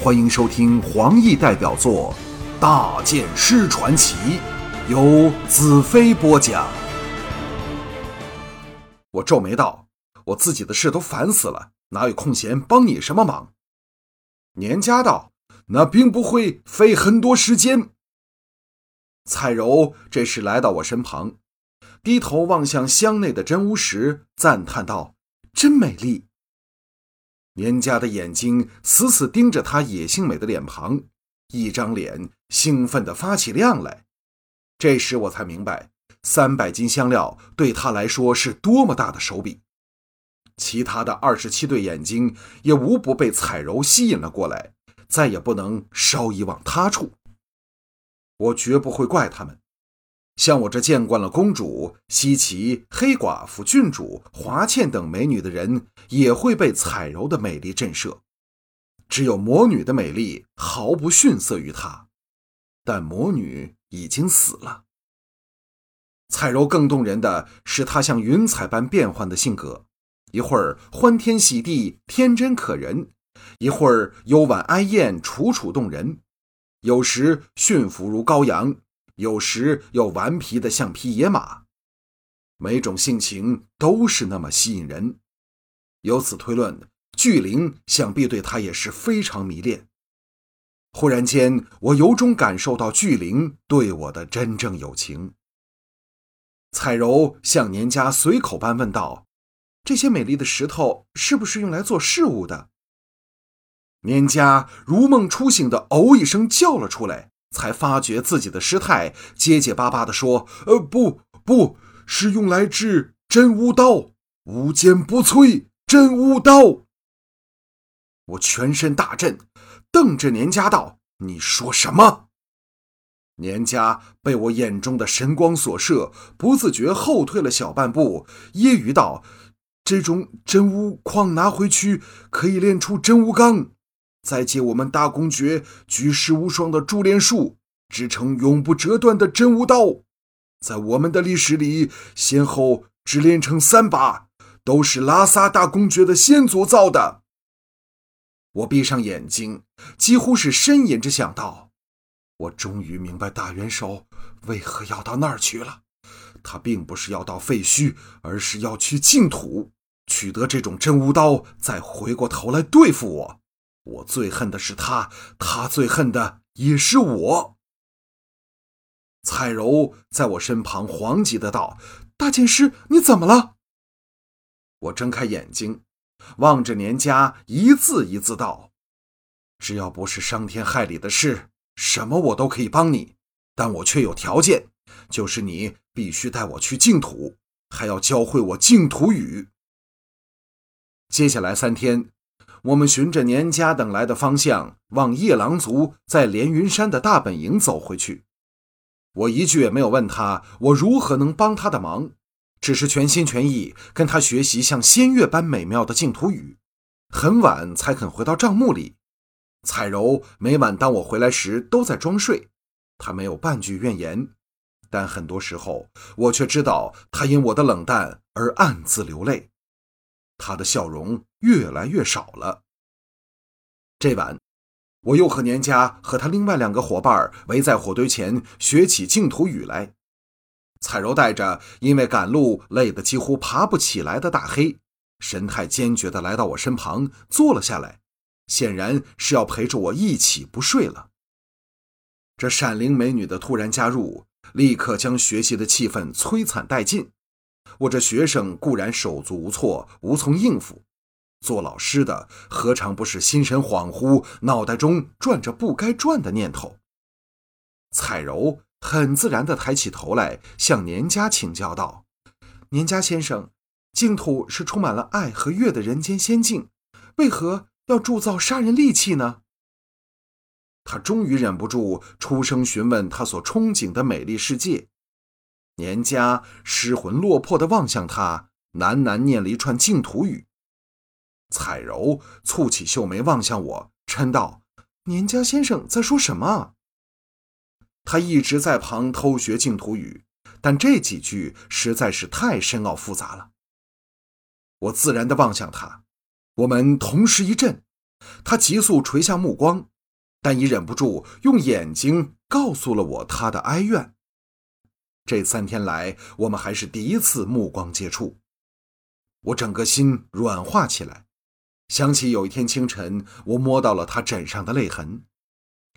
欢迎收听黄奕代表作《大剑师传奇》，由子飞播讲。我皱眉道：“我自己的事都烦死了，哪有空闲帮你什么忙？”年家道：“那并不会费很多时间。”彩柔这时来到我身旁，低头望向箱内的真乌石，赞叹道：“真美丽。”年家的眼睛死死盯着他野性美的脸庞，一张脸兴奋地发起亮来。这时我才明白，三百斤香料对他来说是多么大的手笔。其他的二十七对眼睛也无不被彩柔吸引了过来，再也不能稍一往他处。我绝不会怪他们。像我这见惯了公主、西岐、黑寡妇、郡主、华倩等美女的人，也会被彩柔的美丽震慑。只有魔女的美丽毫不逊色于她，但魔女已经死了。彩柔更动人的是她像云彩般变幻的性格，一会儿欢天喜地、天真可人，一会儿幽婉哀艳、楚楚动人，有时驯服如羔羊。有时又顽皮的像匹野马，每种性情都是那么吸引人。由此推论，巨灵想必对他也是非常迷恋。忽然间，我由衷感受到巨灵对我的真正友情。彩柔向年家随口般问道：“这些美丽的石头是不是用来做饰物的？”年家如梦初醒的“哦”一声叫了出来。才发觉自己的失态，结结巴巴地说：“呃，不，不是用来治真乌刀，无坚不摧真乌刀。”我全身大震，瞪着年家道：“你说什么？”年家被我眼中的神光所摄，不自觉后退了小半步，揶揄道：“这种真乌矿拿回去，可以炼出真乌钢。”再借我们大公爵举世无双的珠帘术，织成永不折断的真无刀。在我们的历史里，先后只炼成三把，都是拉萨大公爵的先祖造的。我闭上眼睛，几乎是呻吟着想到：我终于明白大元首为何要到那儿去了。他并不是要到废墟，而是要去净土，取得这种真无刀，再回过头来对付我。我最恨的是他，他最恨的也是我。彩柔在我身旁惶急的道：“大剑师，你怎么了？”我睁开眼睛，望着年家，一字一字道：“只要不是伤天害理的事，什么我都可以帮你。但我却有条件，就是你必须带我去净土，还要教会我净土语。接下来三天。”我们循着年家等来的方向，往夜郎族在连云山的大本营走回去。我一句也没有问他，我如何能帮他的忙，只是全心全意跟他学习像仙乐般美妙的净土语。很晚才肯回到帐幕里。彩柔每晚当我回来时都在装睡，她没有半句怨言，但很多时候我却知道她因我的冷淡而暗自流泪。他的笑容越来越少了。这晚，我又和年家和他另外两个伙伴围在火堆前学起净土语来。彩柔带着因为赶路累得几乎爬不起来的大黑，神态坚决地来到我身旁坐了下来，显然是要陪着我一起不睡了。这闪灵美女的突然加入，立刻将学习的气氛摧残殆尽。我这学生固然手足无措，无从应付；做老师的何尝不是心神恍惚，脑袋中转着不该转的念头？彩柔很自然地抬起头来，向年家请教道：“年家先生，净土是充满了爱和乐的人间仙境，为何要铸造杀人利器呢？”他终于忍不住出声询问他所憧憬的美丽世界。年家失魂落魄地望向他，喃喃念了一串净土语。彩柔蹙起秀眉望向我，嗔道：“年家先生在说什么？”他一直在旁偷学净土语，但这几句实在是太深奥复杂了。我自然地望向他，我们同时一震，他急速垂下目光，但已忍不住用眼睛告诉了我他的哀怨。这三天来，我们还是第一次目光接触，我整个心软化起来，想起有一天清晨，我摸到了他枕上的泪痕。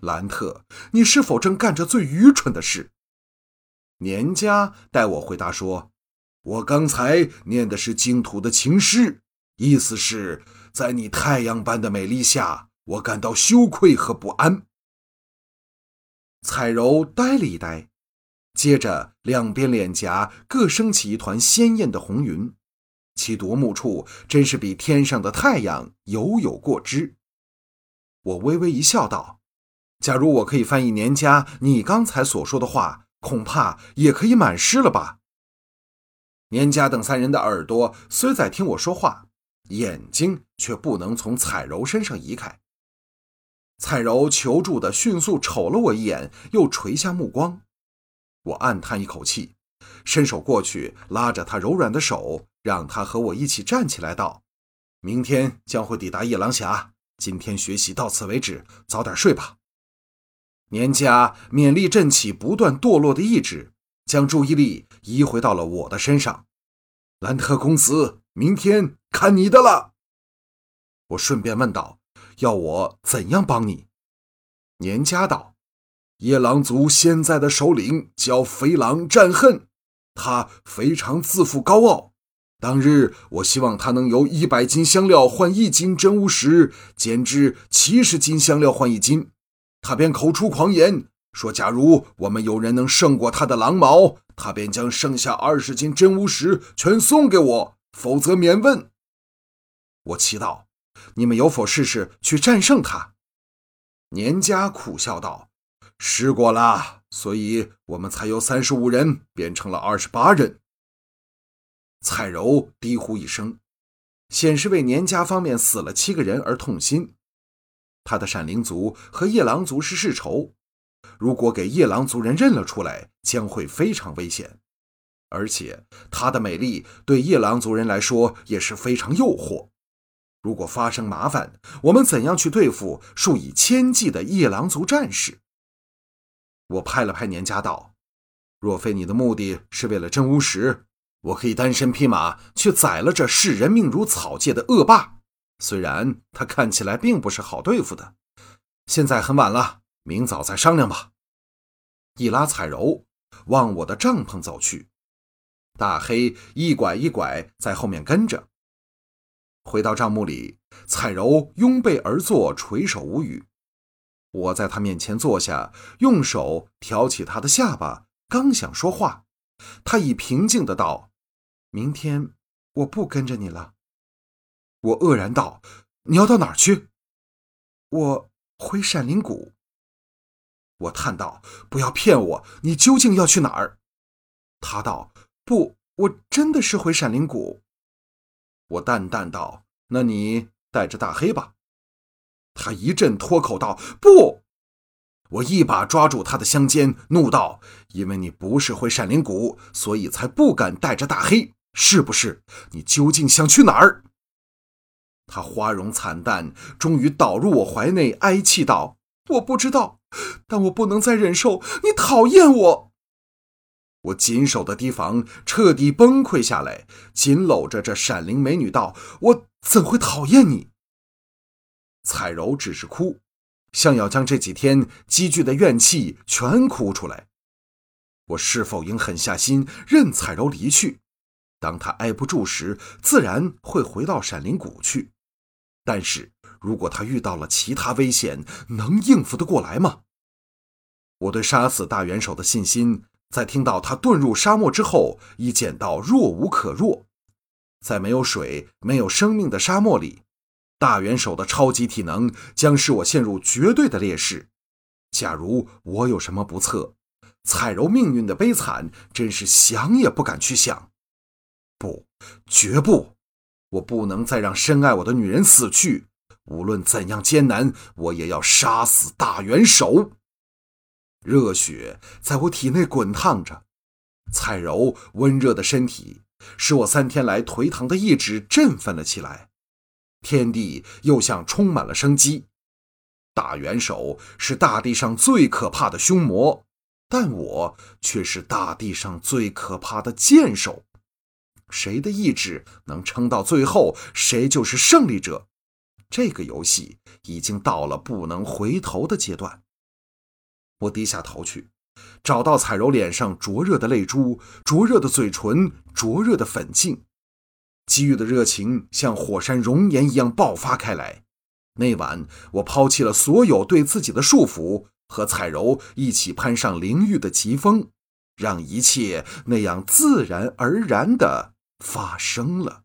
兰特，你是否正干着最愚蠢的事？年家代我回答说：“我刚才念的是净土的情诗，意思是，在你太阳般的美丽下，我感到羞愧和不安。”彩柔呆了一呆，接着两边脸颊各升起一团鲜艳的红云，其夺目处真是比天上的太阳犹有过之。我微微一笑，道。假如我可以翻译年家你刚才所说的话，恐怕也可以满诗了吧？年家等三人的耳朵虽在听我说话，眼睛却不能从彩柔身上移开。彩柔求助的迅速瞅了我一眼，又垂下目光。我暗叹一口气，伸手过去拉着他柔软的手，让他和我一起站起来，道：“明天将会抵达夜郎峡，今天学习到此为止，早点睡吧。”年家勉力振起不断堕落的意志，将注意力移回到了我的身上。兰特公子，明天看你的了。我顺便问道：“要我怎样帮你？”年家道：“夜狼族现在的首领叫肥狼战恨，他非常自负高傲。当日我希望他能由一百斤香料换一斤真乌石，减至七十斤香料换一斤。”他便口出狂言，说：“假如我们有人能胜过他的狼毛，他便将剩下二十斤真乌石全送给我，否则免问。”我祈祷：“你们有否试试去战胜他？”年家苦笑道：“试过了，所以我们才由三十五人变成了二十八人。”蔡柔低呼一声，显示为年家方面死了七个人而痛心。他的闪灵族和夜狼族是世仇，如果给夜狼族人认了出来，将会非常危险。而且她的美丽对夜狼族人来说也是非常诱惑。如果发生麻烦，我们怎样去对付数以千计的夜狼族战士？我拍了拍年家道：“若非你的目的是为了真巫石，我可以单身匹马去宰了这视人命如草芥的恶霸。”虽然他看起来并不是好对付的，现在很晚了，明早再商量吧。一拉彩柔往我的帐篷走去，大黑一拐一拐在后面跟着。回到帐幕里，彩柔拥背而坐，垂首无语。我在他面前坐下，用手挑起他的下巴，刚想说话，他已平静的道：“明天我不跟着你了。”我愕然道：“你要到哪儿去？”我回闪灵谷。我叹道：“不要骗我，你究竟要去哪儿？”他道：“不，我真的是回闪灵谷。”我淡淡道：“那你带着大黑吧。”他一阵脱口道：“不！”我一把抓住他的香肩，怒道：“因为你不是回闪灵谷，所以才不敢带着大黑，是不是？你究竟想去哪儿？”他花容惨淡，终于倒入我怀内，哀泣道：“我不知道，但我不能再忍受你讨厌我。”我紧守的堤防彻底崩溃下来，紧搂着这闪灵美女道：“我怎会讨厌你？”彩柔只是哭，像要将这几天积聚的怨气全哭出来。我是否应狠下心任彩柔离去？当她挨不住时，自然会回到闪灵谷去。但是如果他遇到了其他危险，能应付得过来吗？我对杀死大元首的信心，在听到他遁入沙漠之后，已减到弱无可弱。在没有水、没有生命的沙漠里，大元首的超级体能将使我陷入绝对的劣势。假如我有什么不测，彩柔命运的悲惨，真是想也不敢去想。不，绝不。我不能再让深爱我的女人死去，无论怎样艰难，我也要杀死大元首。热血在我体内滚烫着，彩柔温热的身体使我三天来颓唐的意志振奋了起来。天地又像充满了生机。大元首是大地上最可怕的凶魔，但我却是大地上最可怕的剑手。谁的意志能撑到最后，谁就是胜利者。这个游戏已经到了不能回头的阶段。我低下头去，找到彩柔脸上灼热的泪珠、灼热的嘴唇、灼热的粉颈，机遇的热情像火山熔岩一样爆发开来。那晚，我抛弃了所有对自己的束缚，和彩柔一起攀上灵域的疾风，让一切那样自然而然的发生了。